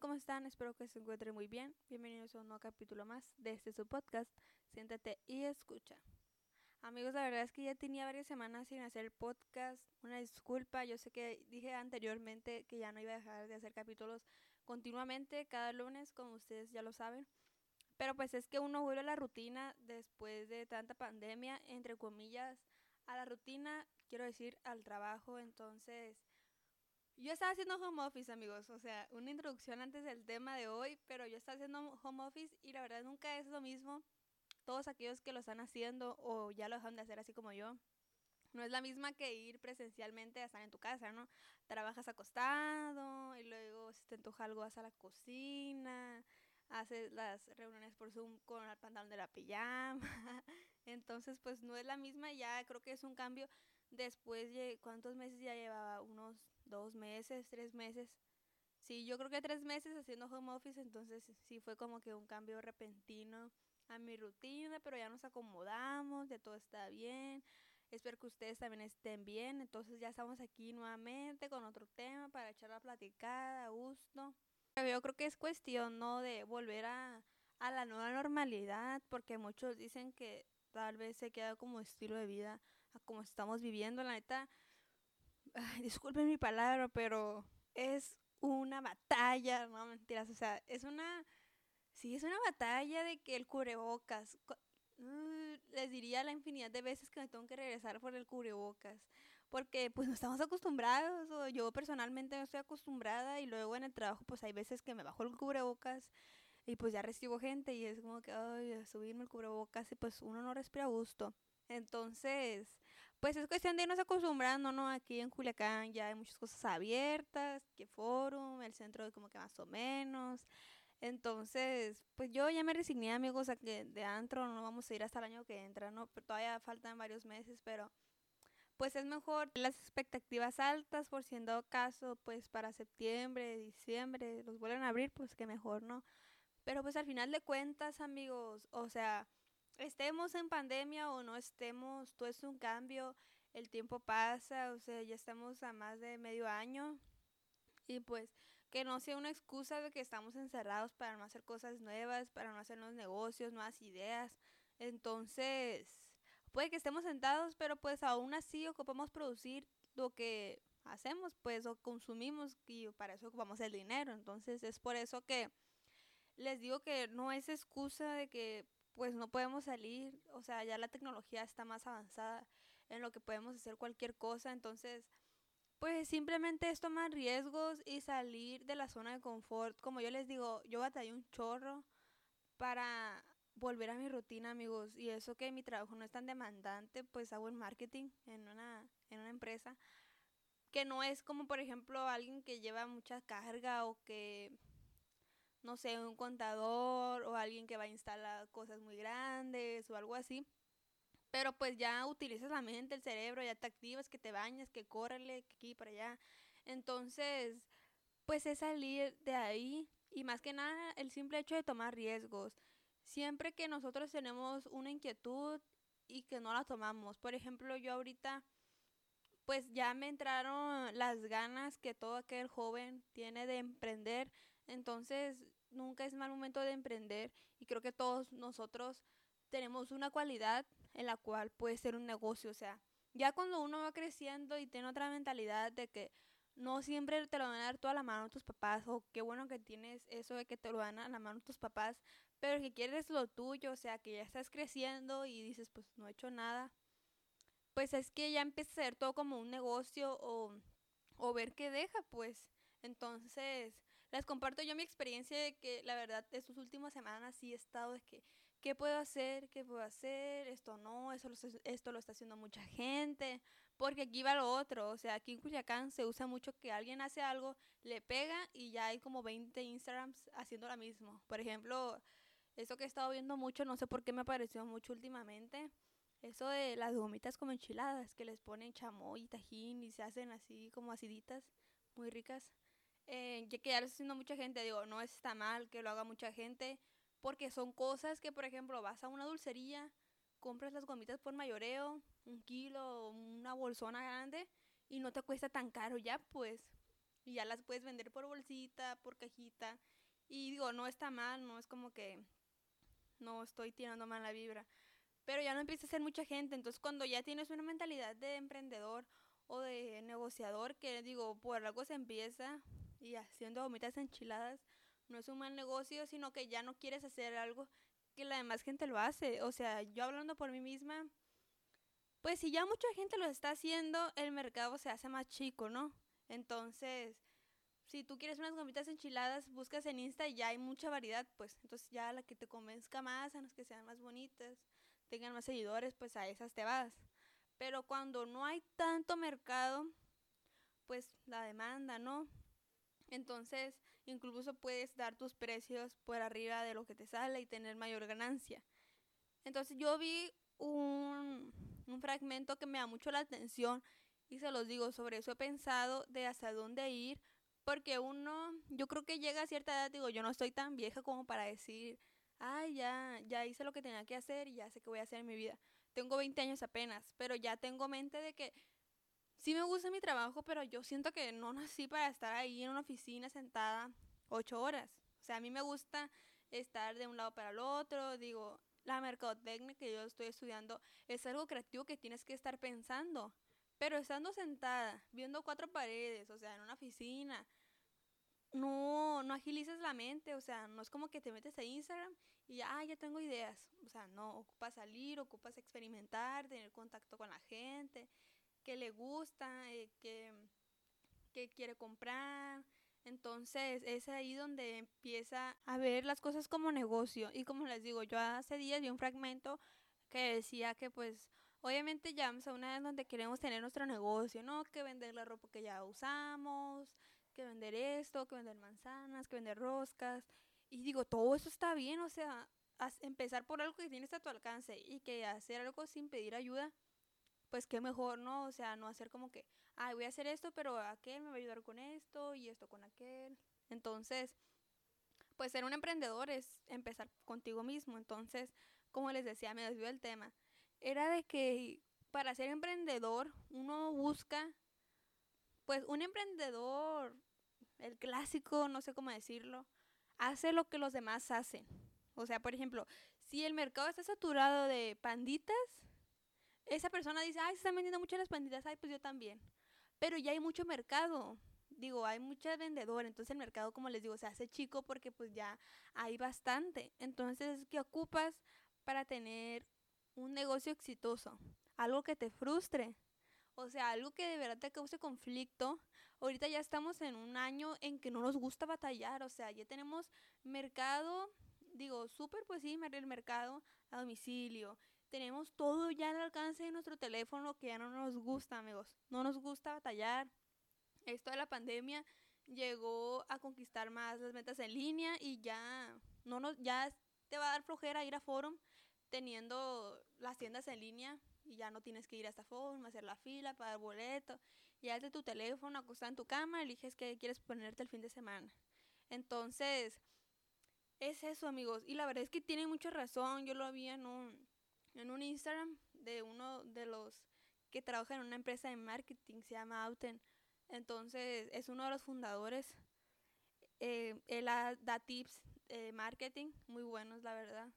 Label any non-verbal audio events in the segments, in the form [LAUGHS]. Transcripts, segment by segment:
¿cómo están? Espero que se encuentren muy bien. Bienvenidos a un nuevo capítulo más de este su podcast. Siéntate y escucha. Amigos, la verdad es que ya tenía varias semanas sin hacer podcast. Una disculpa, yo sé que dije anteriormente que ya no iba a dejar de hacer capítulos continuamente cada lunes, como ustedes ya lo saben. Pero pues es que uno vuelve a la rutina después de tanta pandemia, entre comillas, a la rutina, quiero decir, al trabajo. Entonces, yo estaba haciendo home office, amigos. O sea, una introducción antes del tema de hoy, pero yo estaba haciendo home office y la verdad nunca es lo mismo. Todos aquellos que lo están haciendo o ya lo dejan de hacer así como yo. No es la misma que ir presencialmente a estar en tu casa, ¿no? Trabajas acostado y luego si te antoja algo vas a la cocina, haces las reuniones por Zoom con el pantalón de la pijama. [LAUGHS] Entonces, pues no es la misma, ya creo que es un cambio Después, ¿cuántos meses ya llevaba? Unos dos meses, tres meses. Sí, yo creo que tres meses haciendo home office, entonces sí fue como que un cambio repentino a mi rutina, pero ya nos acomodamos, ya todo está bien. Espero que ustedes también estén bien. Entonces ya estamos aquí nuevamente con otro tema para echar la platicada a gusto. Yo creo que es cuestión, ¿no? De volver a, a la nueva normalidad, porque muchos dicen que tal vez se queda como estilo de vida a como estamos viviendo. La neta, disculpen mi palabra, pero es una batalla, no mentiras, o sea, es una, sí, es una batalla de que el cubrebocas, uh, les diría la infinidad de veces que me tengo que regresar por el cubrebocas, porque pues no estamos acostumbrados, o yo personalmente no estoy acostumbrada y luego en el trabajo pues hay veces que me bajo el cubrebocas y pues ya recibo gente y es como que, ay, subirme el cubrebocas y pues uno no respira a gusto. Entonces, pues es cuestión de irnos acostumbrando, ¿no? Aquí en Culiacán ya hay muchas cosas abiertas, que forum, el centro como que más o menos. Entonces, pues yo ya me resigné, amigos, a que de antro no vamos a ir hasta el año que entra, ¿no? Pero todavía faltan varios meses, pero pues es mejor las expectativas altas por siendo caso, pues para septiembre, diciembre, los vuelven a abrir, pues que mejor, ¿no? Pero pues al final de cuentas, amigos, o sea, estemos en pandemia o no estemos, todo es un cambio, el tiempo pasa, o sea, ya estamos a más de medio año y pues que no sea una excusa de que estamos encerrados para no hacer cosas nuevas, para no hacer nuevos negocios, nuevas ideas. Entonces, puede que estemos sentados, pero pues aún así ocupamos producir lo que hacemos, pues, o consumimos y para eso ocupamos el dinero. Entonces, es por eso que les digo que no es excusa de que pues no podemos salir, o sea, ya la tecnología está más avanzada en lo que podemos hacer cualquier cosa, entonces, pues simplemente es tomar riesgos y salir de la zona de confort. Como yo les digo, yo batallé un chorro para volver a mi rutina, amigos, y eso que mi trabajo no es tan demandante, pues hago en marketing en una en una empresa que no es como por ejemplo alguien que lleva mucha carga o que no sé, un contador o alguien que va a instalar cosas muy grandes o algo así. Pero pues ya utilizas la mente, el cerebro, ya te activas, que te bañas, que córrele, que aquí para allá. Entonces, pues es salir de ahí y más que nada el simple hecho de tomar riesgos. Siempre que nosotros tenemos una inquietud y que no la tomamos. Por ejemplo, yo ahorita pues ya me entraron las ganas que todo aquel joven tiene de emprender entonces, nunca es mal momento de emprender y creo que todos nosotros tenemos una cualidad en la cual puede ser un negocio. O sea, ya cuando uno va creciendo y tiene otra mentalidad de que no siempre te lo van a dar toda la mano tus papás, o qué bueno que tienes eso de que te lo dan a la mano tus papás, pero que quieres lo tuyo, o sea, que ya estás creciendo y dices, pues no he hecho nada, pues es que ya empieza a ser todo como un negocio o, o ver qué deja, pues. Entonces, les comparto yo mi experiencia de que la verdad estas últimas semanas sí he estado de que, ¿qué puedo hacer? ¿Qué puedo hacer? Esto no, eso esto lo está haciendo mucha gente, porque aquí va lo otro, o sea, aquí en Culiacán se usa mucho que alguien hace algo, le pega y ya hay como 20 Instagrams haciendo lo mismo. Por ejemplo, eso que he estado viendo mucho, no sé por qué me apareció mucho últimamente, eso de las gomitas como enchiladas, que les ponen chamoy y tajín y se hacen así como aciditas, muy ricas eh, que ya lo está haciendo mucha gente, digo, no está mal que lo haga mucha gente, porque son cosas que, por ejemplo, vas a una dulcería, compras las gomitas por mayoreo, un kilo, una bolsona grande, y no te cuesta tan caro ya, pues. y ya las puedes vender por bolsita, por cajita. Y digo, no está mal, no es como que no estoy tirando mala vibra. Pero ya no empieza a ser mucha gente. Entonces, cuando ya tienes una mentalidad de emprendedor o de negociador, que digo, por algo se empieza y haciendo gomitas enchiladas, no es un mal negocio, sino que ya no quieres hacer algo que la demás gente lo hace. O sea, yo hablando por mí misma, pues si ya mucha gente lo está haciendo, el mercado se hace más chico, ¿no? Entonces, si tú quieres unas gomitas enchiladas, buscas en Insta y ya hay mucha variedad, pues entonces ya la que te convenzca más, a las que sean más bonitas, tengan más seguidores, pues a esas te vas. Pero cuando no hay tanto mercado, pues la demanda, ¿no? Entonces, incluso puedes dar tus precios por arriba de lo que te sale y tener mayor ganancia. Entonces, yo vi un, un fragmento que me da mucho la atención y se los digo, sobre eso he pensado de hasta dónde ir, porque uno, yo creo que llega a cierta edad, digo, yo no estoy tan vieja como para decir, ay, ya, ya hice lo que tenía que hacer y ya sé qué voy a hacer en mi vida. Tengo 20 años apenas, pero ya tengo mente de que sí me gusta mi trabajo, pero yo siento que no nací para estar ahí en una oficina sentada ocho horas. O sea, a mí me gusta estar de un lado para el otro, digo, la mercadotecnia que yo estoy estudiando es algo creativo que tienes que estar pensando. Pero estando sentada, viendo cuatro paredes, o sea, en una oficina, no, no agilizas la mente, o sea, no es como que te metes a Instagram y ya, ah, ya tengo ideas. O sea, no, ocupas salir, ocupas experimentar, tener contacto con la gente, que le gusta, eh, que, quiere comprar. Entonces es ahí donde empieza a ver las cosas como negocio. Y como les digo, yo hace días vi un fragmento que decía que pues Obviamente ya vamos a una vez donde queremos tener nuestro negocio, ¿no? Que vender la ropa que ya usamos, que vender esto, que vender manzanas, que vender roscas. Y digo, todo eso está bien, o sea, empezar por algo que tienes a tu alcance y que hacer algo sin pedir ayuda, pues qué mejor, ¿no? O sea, no hacer como que, ay, voy a hacer esto, pero aquel me va a ayudar con esto y esto con aquel. Entonces, pues ser un emprendedor es empezar contigo mismo. Entonces, como les decía, me desvió el tema era de que para ser emprendedor uno busca, pues un emprendedor, el clásico, no sé cómo decirlo, hace lo que los demás hacen. O sea, por ejemplo, si el mercado está saturado de panditas, esa persona dice, ay, se están vendiendo mucho las panditas, ay, pues yo también. Pero ya hay mucho mercado, digo, hay mucha vendedora, entonces el mercado, como les digo, se hace chico porque pues ya hay bastante. Entonces, ¿qué ocupas para tener un negocio exitoso, algo que te frustre, o sea, algo que de verdad te cause conflicto. Ahorita ya estamos en un año en que no nos gusta batallar, o sea, ya tenemos mercado, digo, súper pues sí, el mercado a domicilio. Tenemos todo ya al alcance de nuestro teléfono que ya no nos gusta, amigos. No nos gusta batallar. Esto de la pandemia llegó a conquistar más las ventas en línea y ya no nos ya te va a dar flojera ir a forum teniendo las tiendas en línea y ya no tienes que ir a esta forma, hacer la fila, pagar boleto, ya de tu teléfono, acostado en tu cama, eliges qué quieres ponerte el fin de semana. Entonces, es eso, amigos. Y la verdad es que tienen mucha razón. Yo lo en un, en un Instagram de uno de los que trabaja en una empresa de marketing, se llama Auten. Entonces, es uno de los fundadores. Eh, él da tips de marketing muy buenos, la verdad.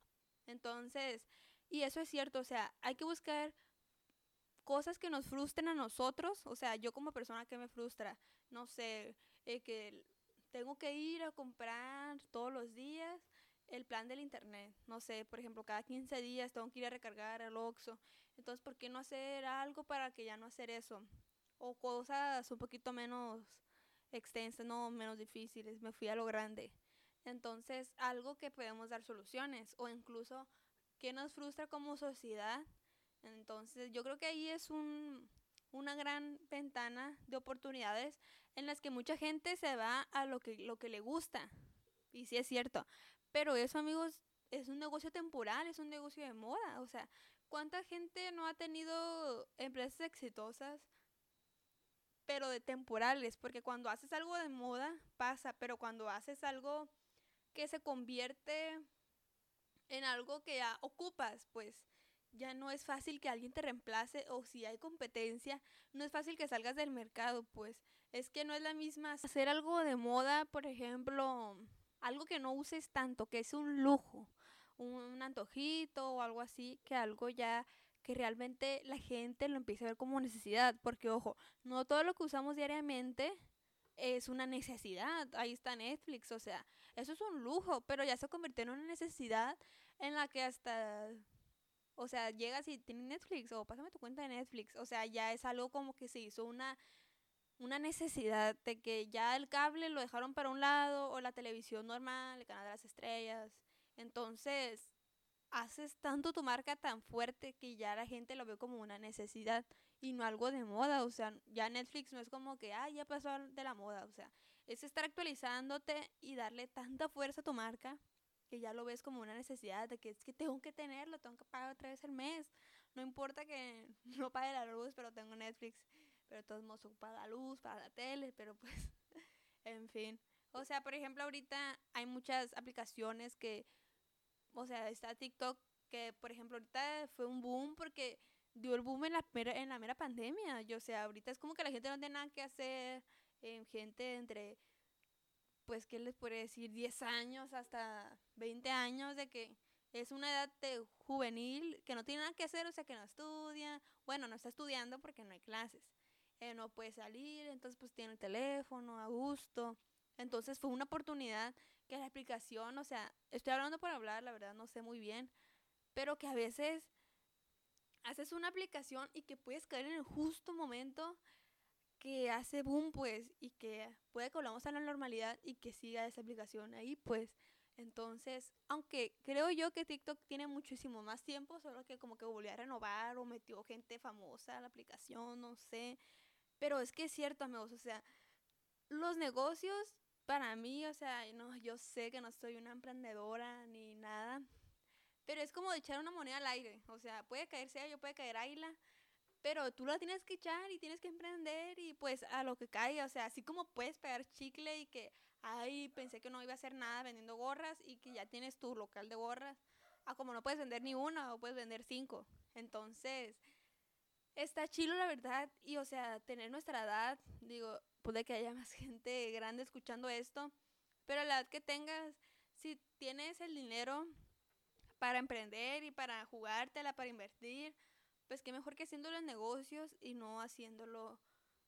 Entonces, y eso es cierto, o sea, hay que buscar cosas que nos frustren a nosotros, o sea, yo como persona que me frustra, no sé, eh, que tengo que ir a comprar todos los días el plan del internet, no sé, por ejemplo, cada 15 días tengo que ir a recargar el Oxxo, entonces, ¿por qué no hacer algo para que ya no hacer eso? O cosas un poquito menos extensas, no, menos difíciles, me fui a lo grande. Entonces, algo que podemos dar soluciones o incluso que nos frustra como sociedad. Entonces, yo creo que ahí es un, una gran ventana de oportunidades en las que mucha gente se va a lo que, lo que le gusta. Y sí es cierto. Pero eso, amigos, es un negocio temporal, es un negocio de moda. O sea, ¿cuánta gente no ha tenido empresas exitosas, pero de temporales? Porque cuando haces algo de moda, pasa, pero cuando haces algo que se convierte en algo que ya ocupas, pues ya no es fácil que alguien te reemplace o si hay competencia, no es fácil que salgas del mercado, pues. es que no es la misma hacer algo de moda, por ejemplo, algo que no uses tanto, que es un lujo, un, antojito o algo así, que algo ya que realmente la gente lo empiece a ver como necesidad, porque ojo, no todo lo que usamos diariamente es una necesidad. Ahí está Netflix, o sea, eso es un lujo, pero ya se convirtió en una necesidad en la que hasta, o sea, llegas y tienes Netflix o pásame tu cuenta de Netflix, o sea, ya es algo como que se hizo una una necesidad de que ya el cable lo dejaron para un lado o la televisión normal, el canal de las estrellas. Entonces, haces tanto tu marca tan fuerte que ya la gente lo ve como una necesidad y no algo de moda. O sea, ya Netflix no es como que, ah, ya pasó de la moda. O sea, es estar actualizándote y darle tanta fuerza a tu marca que ya lo ves como una necesidad de que es que tengo que tenerlo, tengo que pagar otra vez el mes. No importa que [LAUGHS] no pague la luz, pero tengo Netflix. Pero de todos modos paga la luz, paga la tele, pero pues, [LAUGHS] en fin. O sea, por ejemplo, ahorita hay muchas aplicaciones que o sea, está TikTok que, por ejemplo, ahorita fue un boom porque dio el boom en la mera, en la mera pandemia. Yo, o sea, ahorita es como que la gente no tiene nada que hacer. Eh, gente entre, pues, ¿qué les puede decir? 10 años hasta 20 años de que es una edad de juvenil que no tiene nada que hacer, o sea, que no estudia. Bueno, no está estudiando porque no hay clases. Eh, no puede salir, entonces pues tiene el teléfono a gusto. Entonces fue una oportunidad que la explicación, o sea, estoy hablando por hablar, la verdad no sé muy bien, pero que a veces haces una aplicación y que puedes caer en el justo momento que hace boom, pues, y que puede que volvamos a la normalidad y que siga esa aplicación ahí, pues. Entonces, aunque creo yo que TikTok tiene muchísimo más tiempo, solo que como que volvió a renovar o metió gente famosa a la aplicación, no sé. Pero es que es cierto, amigos, o sea, los negocios para mí, o sea, no, yo sé que no soy una emprendedora ni nada, pero es como echar una moneda al aire, o sea, puede caer yo puede caer águila, pero tú la tienes que echar y tienes que emprender y pues a lo que caiga, o sea, así como puedes pegar chicle y que, ay, pensé que no iba a hacer nada vendiendo gorras y que ya tienes tu local de gorras, a como no puedes vender ni una o puedes vender cinco, entonces... Está chilo, la verdad, y o sea, tener nuestra edad, digo, puede que haya más [LAUGHS] gente grande escuchando esto, pero la edad que tengas, si tienes el dinero para emprender y para jugártela, para invertir, pues qué mejor que haciendo los negocios y no haciéndolo,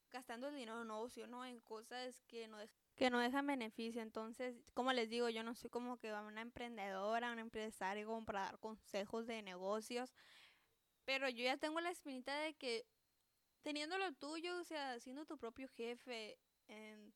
gastando el dinero en ocio, ¿no? En cosas que no, que no dejan beneficio. Entonces, como les digo, yo no soy como que una emprendedora, una empresaria como para dar consejos de negocios, pero yo ya tengo la espinita de que teniendo lo tuyo, o sea, siendo tu propio jefe, em,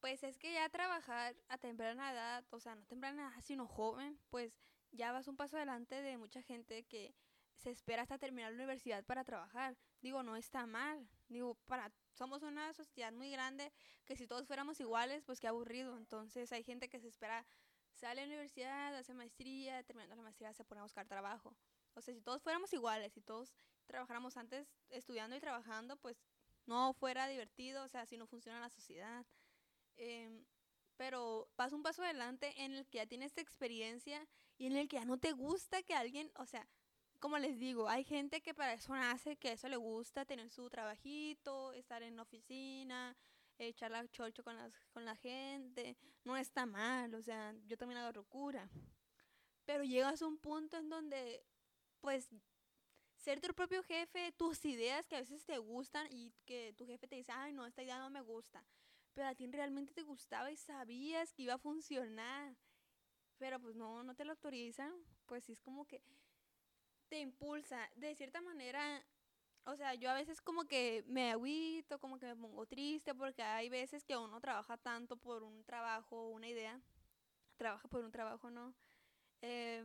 pues es que ya trabajar a temprana edad, o sea, no temprana edad, sino joven, pues ya vas un paso adelante de mucha gente que se espera hasta terminar la universidad para trabajar. Digo, no está mal. Digo, para somos una sociedad muy grande que si todos fuéramos iguales, pues qué aburrido. Entonces hay gente que se espera, sale a la universidad, hace maestría, terminando la maestría se pone a buscar trabajo. O sea, si todos fuéramos iguales, si todos trabajáramos antes estudiando y trabajando, pues no fuera divertido, o sea, si no funciona la sociedad. Em, pero vas un paso adelante en el que ya tienes experiencia y en el que ya no te gusta que alguien, o sea, como les digo, hay gente que para eso nace, que eso le gusta tener su trabajito, estar en la oficina, echar la chocho con, las, con la gente, no está mal, o sea, yo también hago locura. Pero llegas a un punto en donde, pues, ser tu propio jefe, tus ideas que a veces te gustan y que tu jefe te dice, ay, no, esta idea no me gusta. Pero a ti realmente te gustaba y sabías que iba a funcionar. Pero pues no, no te lo autorizan. Pues sí es como que te impulsa. De cierta manera, o sea, yo a veces como que me agüito, como que me pongo triste porque hay veces que uno trabaja tanto por un trabajo, una idea. Trabaja por un trabajo, ¿no? Eh,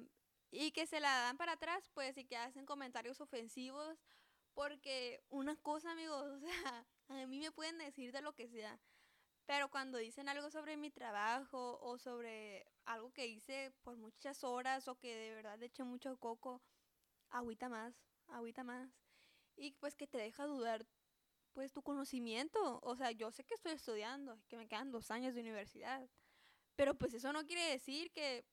y que se la dan para atrás, pues, y que hacen comentarios ofensivos, porque una cosa, amigos, [LAUGHS] o sea, a mí me pueden decir de lo que sea, pero cuando dicen algo sobre mi trabajo o sobre algo que hice por muchas horas o que de verdad eché mucho coco, agüita más, agüita más. Y pues que te deja dudar pues tu conocimiento. O sea, yo sé que estoy estudiando, que me quedan dos años de universidad. Pero pues eso no quiere decir que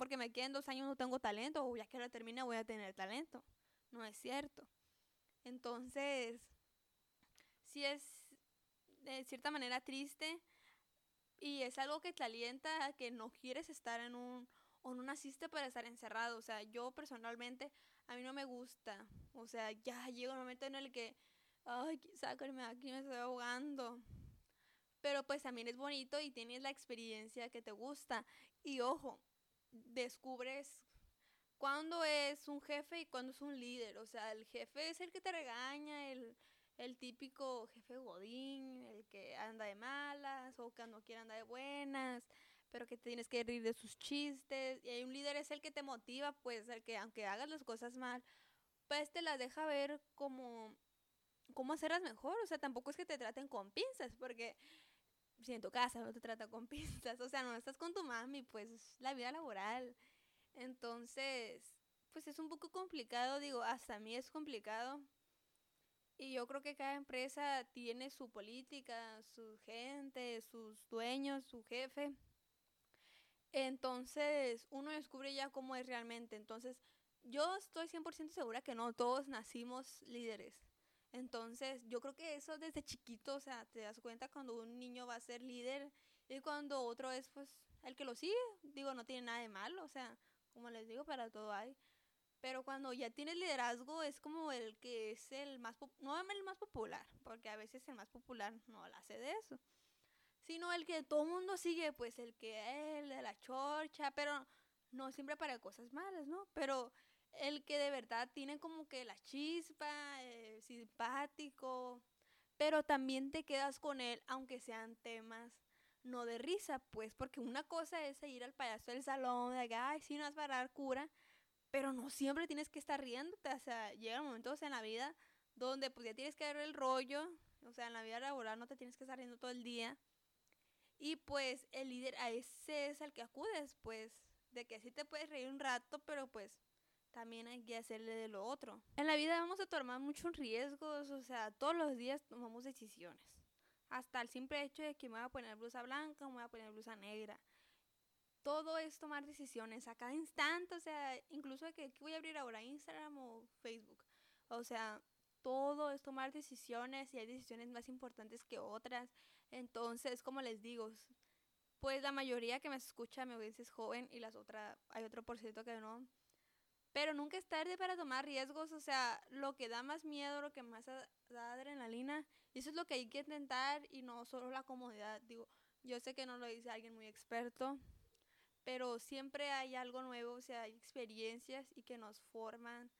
porque me queden dos años no tengo talento, o ya que lo termine voy a tener talento. No es cierto. Entonces, si es, de cierta manera triste y es algo que te alienta a que no quieres estar en un o no naciste para estar encerrado. O sea, yo personalmente, a mí no me gusta. O sea, ya llega un momento en el que, ay, sácame aquí, me estoy ahogando. Pero pues también es bonito y tienes la experiencia que te gusta. Y ojo, descubres cuándo es un jefe y cuándo es un líder. O sea, el jefe es el que te regaña, el, el típico jefe godín, el que anda de malas o que no quiere andar de buenas, pero que tienes que reír de sus chistes. Y hay un líder es el que te motiva, pues el que aunque hagas las cosas mal, pues te las deja ver como cómo hacerlas mejor. O sea, tampoco es que te traten con pinzas, porque si en tu casa no te trata con [LAUGHS] pinzas, o sea, no estás con tu mami, pues la vida laboral. Entonces, pues es un poco complicado, digo, hasta a mí es complicado y yo creo que cada empresa tiene su política, su gente, sus dueños, su jefe. Entonces, uno descubre ya cómo es realmente. Entonces, yo estoy 100% segura que no todos nacimos líderes. Entonces, yo creo que eso desde chiquito, o sea, te das cuenta cuando un niño va a ser líder y cuando otro es, pues, el que lo sigue. Digo, no tiene nada de malo, o sea, como les digo, para todo hay. Pero cuando ya tienes liderazgo es como el que es el más, no el más popular, porque a veces el más popular no la hace de eso, sino el que todo el mundo sigue, pues el que es de la chorcha, pero no siempre para cosas malas, ¿no? Pero el que de verdad tiene como que la chispa, eh, simpático, pero también te quedas con él, aunque sean temas no de risa, pues, porque una cosa es ir al payaso del salón, de que, ay, sí, no vas para dar cura, pero no siempre tienes que estar riéndote, o sea, llegan momentos en la vida donde pues ya tienes que dar el rollo, o sea, en la vida laboral no te tienes que estar riendo todo el día. Y pues el líder a ese es el que acudes, pues, de que sí te puedes reír un rato, pero pues también hay que hacerle de lo otro. En la vida vamos a tomar muchos riesgos, o sea, todos los días tomamos decisiones. Hasta el simple hecho de que me voy a poner blusa blanca o me voy a poner blusa negra todo es tomar decisiones a cada instante, o sea, incluso de que voy a abrir ahora Instagram o Facebook. O sea, todo es tomar decisiones y hay decisiones más importantes que otras. Entonces, como les digo, pues la mayoría que me escucha me es joven y las otras, hay otro por ciento que no. Pero nunca es tarde para tomar riesgos, o sea, lo que da más miedo, lo que más da adrenalina, eso es lo que hay que intentar y no solo la comodidad. Digo, yo sé que no lo dice alguien muy experto, pero siempre hay algo nuevo, o sea, hay experiencias y que nos forman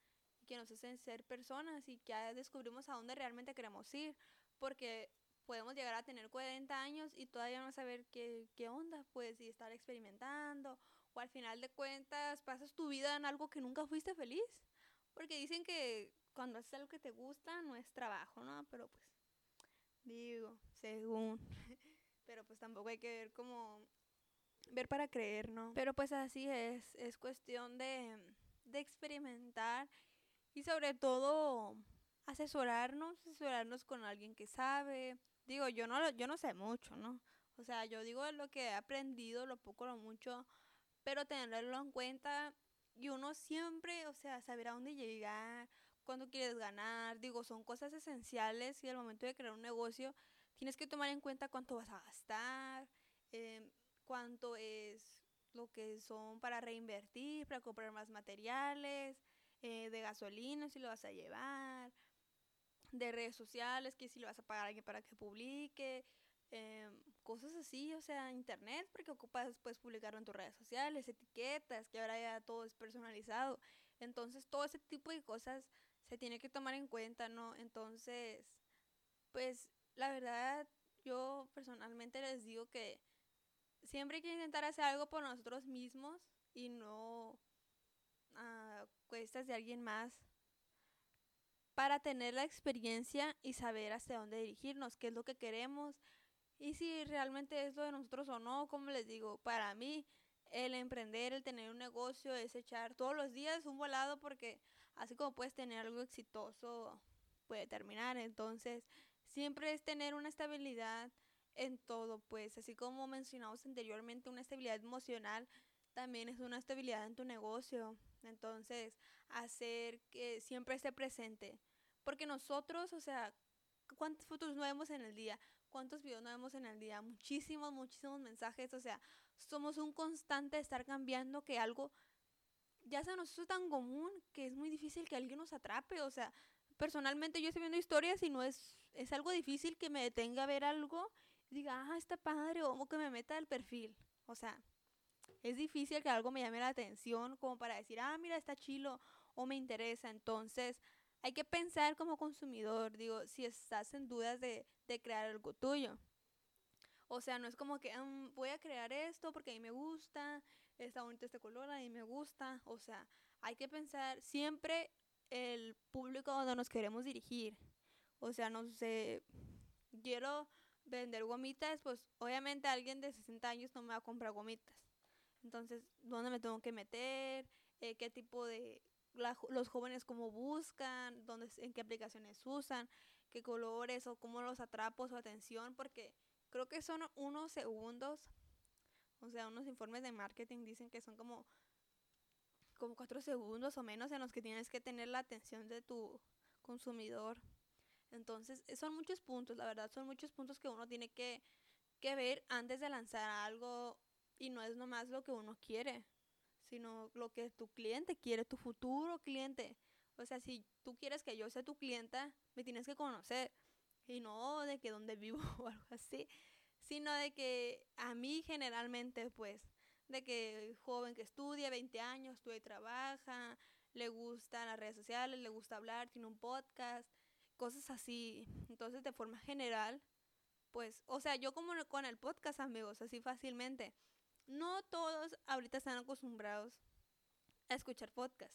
y que nos hacen ser personas y que ya descubrimos a dónde realmente queremos ir, porque podemos llegar a tener 40 años y todavía no saber qué, qué onda, pues, y estar experimentando, o al final de cuentas pasas tu vida en algo que nunca fuiste feliz, porque dicen que cuando haces algo que te gusta no es trabajo, ¿no? Pero pues, digo, según, [LAUGHS] pero pues tampoco hay que ver como ver para creer, ¿no? Pero pues así es, es cuestión de, de experimentar y sobre todo asesorarnos, asesorarnos con alguien que sabe. Digo, yo no, yo no sé mucho, ¿no? O sea, yo digo lo que he aprendido, lo poco, lo mucho, pero tenerlo en cuenta y uno siempre, o sea, saber a dónde llegar, cuándo quieres ganar, digo, son cosas esenciales y al momento de crear un negocio tienes que tomar en cuenta cuánto vas a gastar, eh, cuánto es lo que son para reinvertir, para comprar más materiales, eh, de gasolina si lo vas a llevar, de redes sociales, que si lo vas a pagar alguien para que publique, em, cosas así, o sea, internet, porque ocupas, puedes publicarlo en tus redes sociales, etiquetas, que ahora ya todo es personalizado. Entonces, todo ese tipo de cosas se tiene que tomar en cuenta, ¿no? Entonces, pues, la verdad, yo personalmente les digo que siempre hay que intentar hacer algo por nosotros mismos y no a cuestas de alguien más para tener la experiencia y saber hacia dónde dirigirnos, qué es lo que queremos y si realmente es lo de nosotros o no, como les digo, para mí el emprender, el tener un negocio es echar todos los días un volado porque así como puedes tener algo exitoso, puede terminar, entonces siempre es tener una estabilidad en todo, pues así como mencionamos anteriormente, una estabilidad emocional también es una estabilidad en tu negocio. Entonces, hacer que siempre esté presente. Porque nosotros, o sea, ¿cuántas fotos no en el día? ¿Cuántos videos no vemos en el día? Muchísimos, muchísimos mensajes. O sea, somos un constante de estar cambiando que algo ya se nos hizo tan común que es muy difícil que alguien nos atrape. O sea, personalmente yo estoy viendo historias y no es, es algo difícil que me detenga a ver algo y diga, ah, está padre, o que me meta al perfil. O sea, es difícil que algo me llame la atención como para decir, ah, mira, está chilo o me interesa. Entonces, hay que pensar como consumidor, digo, si estás en dudas de, de crear algo tuyo. O sea, no es como que mm, voy a crear esto porque a mí me gusta, está bonito este color, a mí me gusta. O sea, hay que pensar siempre el público donde nos queremos dirigir. O sea, no sé, quiero vender gomitas, pues obviamente alguien de 60 años no me va a comprar gomitas. Entonces, ¿dónde me tengo que meter? Eh, ¿Qué tipo de... los jóvenes cómo buscan? ¿Dónde, ¿En qué aplicaciones usan? ¿Qué colores? ¿O cómo los atrapo su atención? Porque creo que son unos segundos. O sea, unos informes de marketing dicen que son como como cuatro segundos o menos en los que tienes que tener la atención de tu consumidor. Entonces, son muchos puntos, la verdad, son muchos puntos que uno tiene que, que ver antes de lanzar algo y no es nomás lo que uno quiere, sino lo que tu cliente quiere, tu futuro cliente. O sea, si tú quieres que yo sea tu clienta, me tienes que conocer. Y no de que dónde vivo [LAUGHS] o algo así, sino de que a mí generalmente, pues, de que joven que estudia, 20 años, estudia y trabaja, le gustan las redes sociales, le gusta hablar, tiene un podcast, cosas así. Entonces, de forma general, pues, o sea, yo como con el podcast, amigos, así fácilmente no todos ahorita están acostumbrados a escuchar podcast,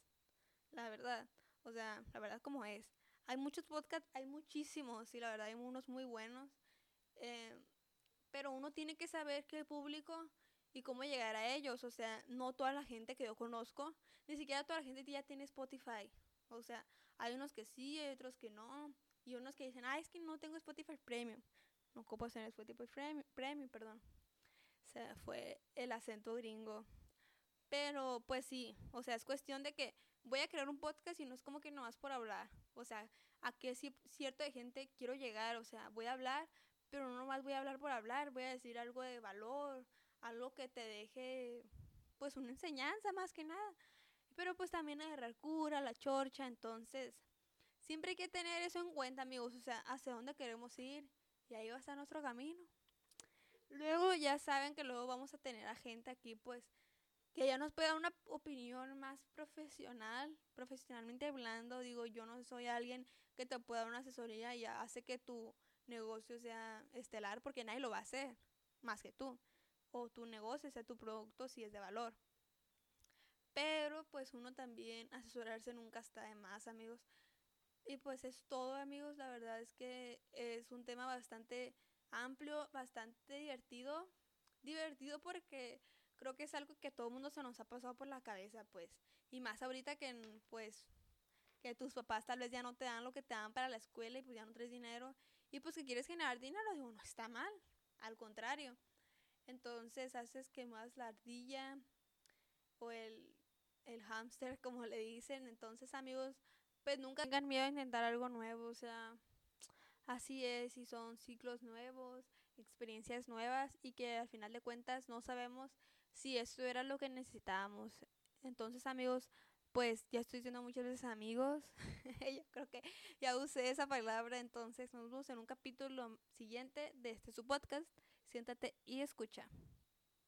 la verdad. O sea, la verdad como es. Hay muchos podcasts, hay muchísimos, y la verdad hay unos muy buenos. Eh, pero uno tiene que saber qué público y cómo llegar a ellos. O sea, no toda la gente que yo conozco, ni siquiera toda la gente ya tiene Spotify. O sea, hay unos que sí, hay otros que no. Y unos que dicen, ah, es que no tengo Spotify Premium. No ocupo tener Spotify Premium, perdón fue el acento gringo. Pero pues sí, o sea, es cuestión de que voy a crear un podcast y no es como que no vas por hablar. O sea, a qué cierto de gente quiero llegar, o sea, voy a hablar, pero no más voy a hablar por hablar, voy a decir algo de valor, algo que te deje pues una enseñanza más que nada. Pero pues también agarrar cura, la chorcha, entonces siempre hay que tener eso en cuenta, amigos, o sea, hacia dónde queremos ir y ahí va a estar nuestro camino. Luego ya saben que luego vamos a tener a gente aquí pues que ya nos pueda dar una opinión más profesional, profesionalmente hablando. Digo, yo no soy alguien que te pueda dar una asesoría y hace que tu negocio sea estelar porque nadie lo va a hacer más que tú. O tu negocio sea tu producto si es de valor. Pero pues uno también asesorarse nunca está de más, amigos. Y pues es todo, amigos. La verdad es que es un tema bastante amplio, bastante divertido. Divertido porque creo que es algo que todo el mundo se nos ha pasado por la cabeza, pues. Y más ahorita que, pues, que tus papás tal vez ya no te dan lo que te dan para la escuela y pues ya no traes dinero. Y pues que quieres generar dinero, digo, no está mal. Al contrario. Entonces haces que más la ardilla o el, el hámster, como le dicen. Entonces, amigos, pues nunca tengan miedo a intentar algo nuevo. O sea, Así es, y son ciclos nuevos, experiencias nuevas y que al final de cuentas no sabemos si esto era lo que necesitábamos. Entonces, amigos, pues ya estoy diciendo muchas veces amigos. [LAUGHS] Yo creo que ya usé esa palabra. Entonces, nos vemos en un capítulo siguiente de este su podcast. Siéntate y escucha.